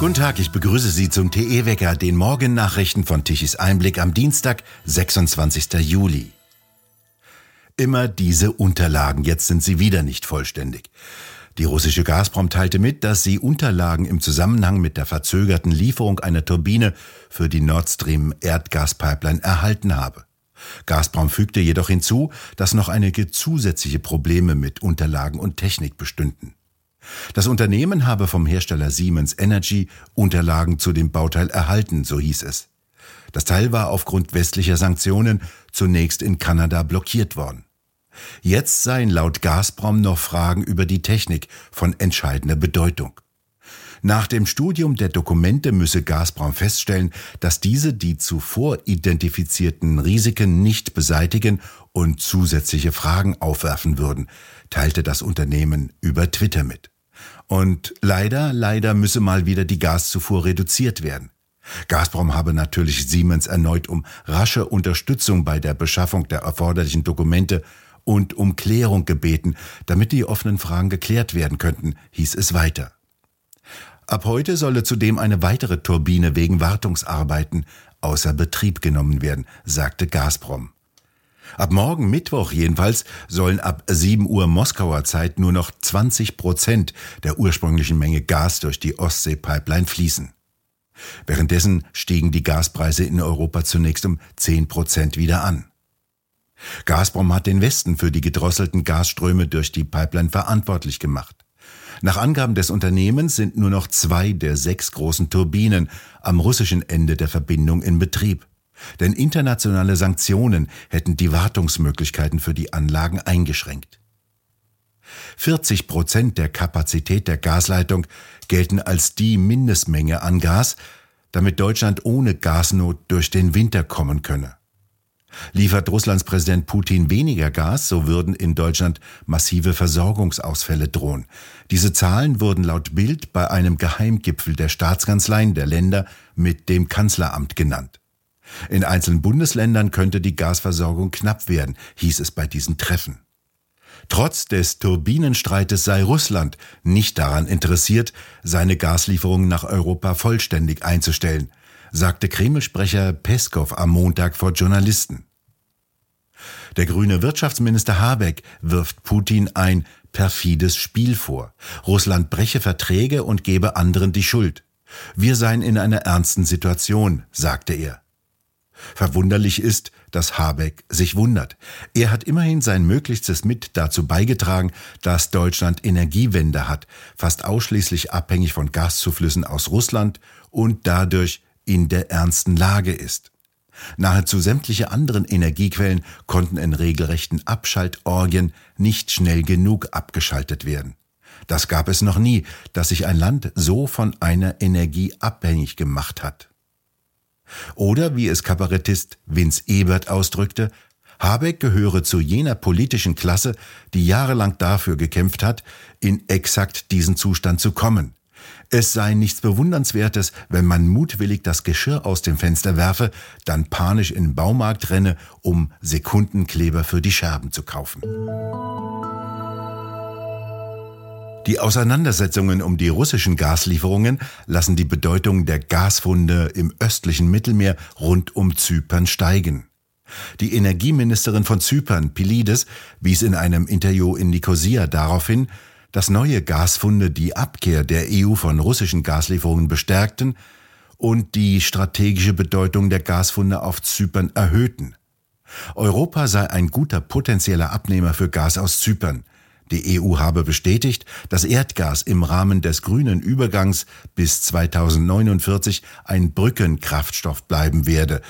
Guten Tag, ich begrüße Sie zum TE-Wecker, den Morgennachrichten von Tichys Einblick am Dienstag, 26. Juli. Immer diese Unterlagen, jetzt sind sie wieder nicht vollständig. Die russische Gazprom teilte mit, dass sie Unterlagen im Zusammenhang mit der verzögerten Lieferung einer Turbine für die Nord Stream Erdgaspipeline erhalten habe. Gazprom fügte jedoch hinzu, dass noch einige zusätzliche Probleme mit Unterlagen und Technik bestünden. Das Unternehmen habe vom Hersteller Siemens Energy Unterlagen zu dem Bauteil erhalten, so hieß es. Das Teil war aufgrund westlicher Sanktionen zunächst in Kanada blockiert worden. Jetzt seien laut Gazprom noch Fragen über die Technik von entscheidender Bedeutung. Nach dem Studium der Dokumente müsse Gazprom feststellen, dass diese die zuvor identifizierten Risiken nicht beseitigen und zusätzliche Fragen aufwerfen würden, teilte das Unternehmen über Twitter mit. Und leider, leider müsse mal wieder die Gaszufuhr reduziert werden. Gazprom habe natürlich Siemens erneut um rasche Unterstützung bei der Beschaffung der erforderlichen Dokumente und um Klärung gebeten, damit die offenen Fragen geklärt werden könnten, hieß es weiter. Ab heute solle zudem eine weitere Turbine wegen Wartungsarbeiten außer Betrieb genommen werden, sagte Gazprom. Ab morgen Mittwoch jedenfalls sollen ab 7 Uhr Moskauer Zeit nur noch 20 Prozent der ursprünglichen Menge Gas durch die Ostsee-Pipeline fließen. Währenddessen stiegen die Gaspreise in Europa zunächst um 10 Prozent wieder an. Gazprom hat den Westen für die gedrosselten Gasströme durch die Pipeline verantwortlich gemacht. Nach Angaben des Unternehmens sind nur noch zwei der sechs großen Turbinen am russischen Ende der Verbindung in Betrieb. Denn internationale Sanktionen hätten die Wartungsmöglichkeiten für die Anlagen eingeschränkt. 40 Prozent der Kapazität der Gasleitung gelten als die Mindestmenge an Gas, damit Deutschland ohne Gasnot durch den Winter kommen könne. Liefert Russlands Präsident Putin weniger Gas, so würden in Deutschland massive Versorgungsausfälle drohen. Diese Zahlen wurden laut Bild bei einem Geheimgipfel der Staatskanzleien der Länder mit dem Kanzleramt genannt. In einzelnen Bundesländern könnte die Gasversorgung knapp werden, hieß es bei diesen Treffen. Trotz des Turbinenstreites sei Russland nicht daran interessiert, seine Gaslieferungen nach Europa vollständig einzustellen sagte Kreml-Sprecher Peskow am Montag vor Journalisten. Der grüne Wirtschaftsminister Habeck wirft Putin ein perfides Spiel vor. Russland breche Verträge und gebe anderen die Schuld. Wir seien in einer ernsten Situation, sagte er. Verwunderlich ist, dass Habeck sich wundert. Er hat immerhin sein Möglichstes mit dazu beigetragen, dass Deutschland Energiewende hat, fast ausschließlich abhängig von Gaszuflüssen aus Russland und dadurch in der ernsten Lage ist. Nahezu sämtliche anderen Energiequellen konnten in regelrechten Abschaltorgien nicht schnell genug abgeschaltet werden. Das gab es noch nie, dass sich ein Land so von einer Energie abhängig gemacht hat. Oder wie es Kabarettist Vince Ebert ausdrückte, Habeck gehöre zu jener politischen Klasse, die jahrelang dafür gekämpft hat, in exakt diesen Zustand zu kommen. Es sei nichts Bewundernswertes, wenn man mutwillig das Geschirr aus dem Fenster werfe, dann panisch in den Baumarkt renne, um Sekundenkleber für die Scherben zu kaufen. Die Auseinandersetzungen um die russischen Gaslieferungen lassen die Bedeutung der Gasfunde im östlichen Mittelmeer rund um Zypern steigen. Die Energieministerin von Zypern, Pilides, wies in einem Interview in Nikosia darauf hin, dass neue Gasfunde die Abkehr der EU von russischen Gaslieferungen bestärkten und die strategische Bedeutung der Gasfunde auf Zypern erhöhten. Europa sei ein guter potenzieller Abnehmer für Gas aus Zypern. Die EU habe bestätigt, dass Erdgas im Rahmen des grünen Übergangs bis 2049 ein Brückenkraftstoff bleiben werde,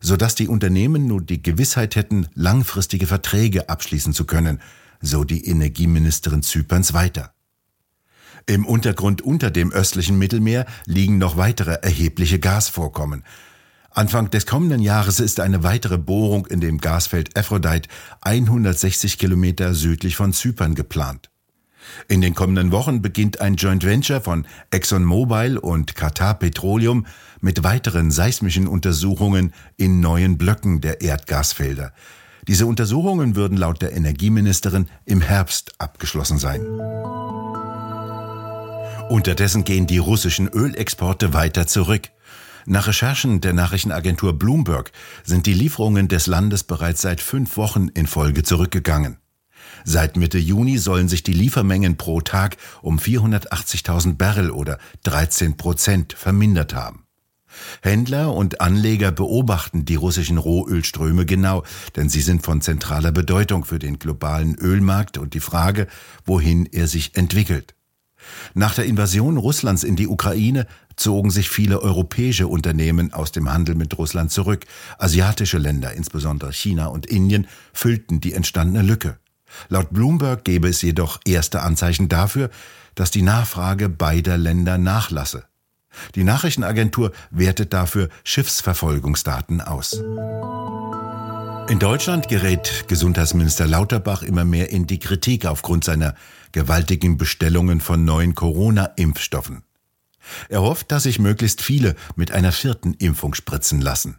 sodass die Unternehmen nun die Gewissheit hätten, langfristige Verträge abschließen zu können, so die Energieministerin Zyperns weiter. Im Untergrund unter dem östlichen Mittelmeer liegen noch weitere erhebliche Gasvorkommen. Anfang des kommenden Jahres ist eine weitere Bohrung in dem Gasfeld Aphrodite 160 Kilometer südlich von Zypern geplant. In den kommenden Wochen beginnt ein Joint Venture von ExxonMobil und Qatar Petroleum mit weiteren seismischen Untersuchungen in neuen Blöcken der Erdgasfelder. Diese Untersuchungen würden laut der Energieministerin im Herbst abgeschlossen sein. Unterdessen gehen die russischen Ölexporte weiter zurück. Nach Recherchen der Nachrichtenagentur Bloomberg sind die Lieferungen des Landes bereits seit fünf Wochen in Folge zurückgegangen. Seit Mitte Juni sollen sich die Liefermengen pro Tag um 480.000 Barrel oder 13 Prozent vermindert haben. Händler und Anleger beobachten die russischen Rohölströme genau, denn sie sind von zentraler Bedeutung für den globalen Ölmarkt und die Frage, wohin er sich entwickelt. Nach der Invasion Russlands in die Ukraine zogen sich viele europäische Unternehmen aus dem Handel mit Russland zurück. Asiatische Länder, insbesondere China und Indien, füllten die entstandene Lücke. Laut Bloomberg gäbe es jedoch erste Anzeichen dafür, dass die Nachfrage beider Länder nachlasse. Die Nachrichtenagentur wertet dafür Schiffsverfolgungsdaten aus. In Deutschland gerät Gesundheitsminister Lauterbach immer mehr in die Kritik aufgrund seiner gewaltigen Bestellungen von neuen Corona-Impfstoffen. Er hofft, dass sich möglichst viele mit einer vierten Impfung spritzen lassen.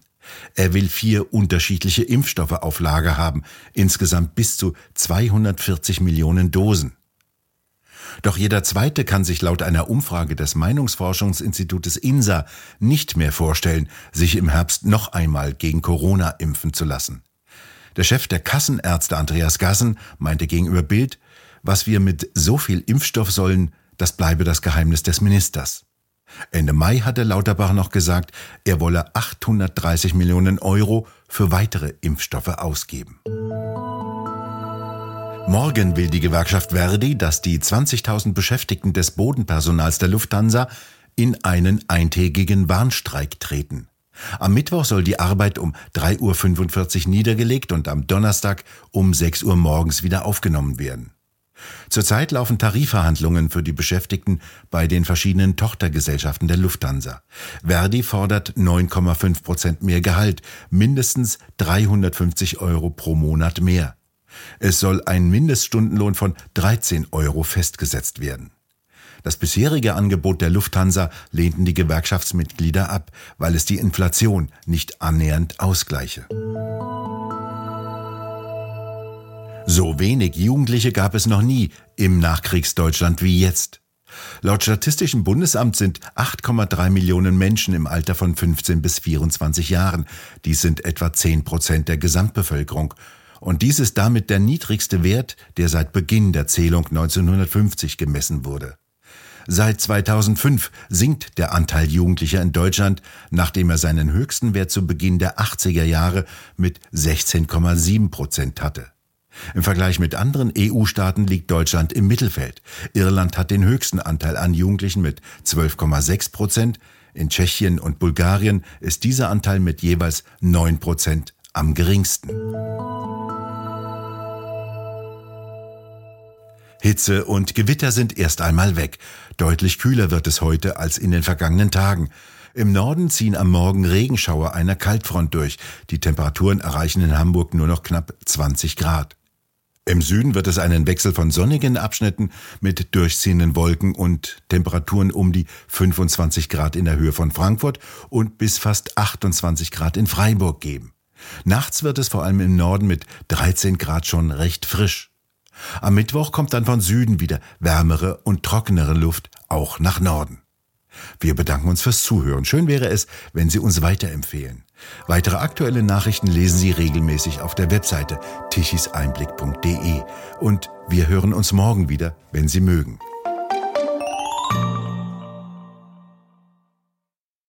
Er will vier unterschiedliche Impfstoffe auf Lager haben, insgesamt bis zu 240 Millionen Dosen. Doch jeder Zweite kann sich laut einer Umfrage des Meinungsforschungsinstitutes INSA nicht mehr vorstellen, sich im Herbst noch einmal gegen Corona impfen zu lassen. Der Chef der Kassenärzte Andreas Gassen meinte gegenüber Bild, was wir mit so viel Impfstoff sollen, das bleibe das Geheimnis des Ministers. Ende Mai hatte Lauterbach noch gesagt, er wolle 830 Millionen Euro für weitere Impfstoffe ausgeben. Morgen will die Gewerkschaft Verdi, dass die 20.000 Beschäftigten des Bodenpersonals der Lufthansa in einen eintägigen Warnstreik treten. Am Mittwoch soll die Arbeit um 3.45 Uhr niedergelegt und am Donnerstag um 6 Uhr morgens wieder aufgenommen werden. Zurzeit laufen Tarifverhandlungen für die Beschäftigten bei den verschiedenen Tochtergesellschaften der Lufthansa. Verdi fordert 9,5 Prozent mehr Gehalt, mindestens 350 Euro pro Monat mehr. Es soll ein Mindeststundenlohn von 13 Euro festgesetzt werden. Das bisherige Angebot der Lufthansa lehnten die Gewerkschaftsmitglieder ab, weil es die Inflation nicht annähernd ausgleiche. So wenig Jugendliche gab es noch nie im Nachkriegsdeutschland wie jetzt. Laut Statistischem Bundesamt sind 8,3 Millionen Menschen im Alter von 15 bis 24 Jahren. Dies sind etwa 10 Prozent der Gesamtbevölkerung. Und dies ist damit der niedrigste Wert, der seit Beginn der Zählung 1950 gemessen wurde. Seit 2005 sinkt der Anteil Jugendlicher in Deutschland, nachdem er seinen höchsten Wert zu Beginn der 80er Jahre mit 16,7 Prozent hatte. Im Vergleich mit anderen EU-Staaten liegt Deutschland im Mittelfeld. Irland hat den höchsten Anteil an Jugendlichen mit 12,6 Prozent. In Tschechien und Bulgarien ist dieser Anteil mit jeweils 9 Prozent am geringsten. Hitze und Gewitter sind erst einmal weg. Deutlich kühler wird es heute als in den vergangenen Tagen. Im Norden ziehen am Morgen Regenschauer einer Kaltfront durch. Die Temperaturen erreichen in Hamburg nur noch knapp 20 Grad. Im Süden wird es einen Wechsel von sonnigen Abschnitten mit durchziehenden Wolken und Temperaturen um die 25 Grad in der Höhe von Frankfurt und bis fast 28 Grad in Freiburg geben. Nachts wird es vor allem im Norden mit 13 Grad schon recht frisch. Am Mittwoch kommt dann von Süden wieder wärmere und trockenere Luft auch nach Norden. Wir bedanken uns fürs Zuhören. Schön wäre es, wenn Sie uns weiterempfehlen. Weitere aktuelle Nachrichten lesen Sie regelmäßig auf der Webseite tichiseinblick.de und wir hören uns morgen wieder, wenn Sie mögen.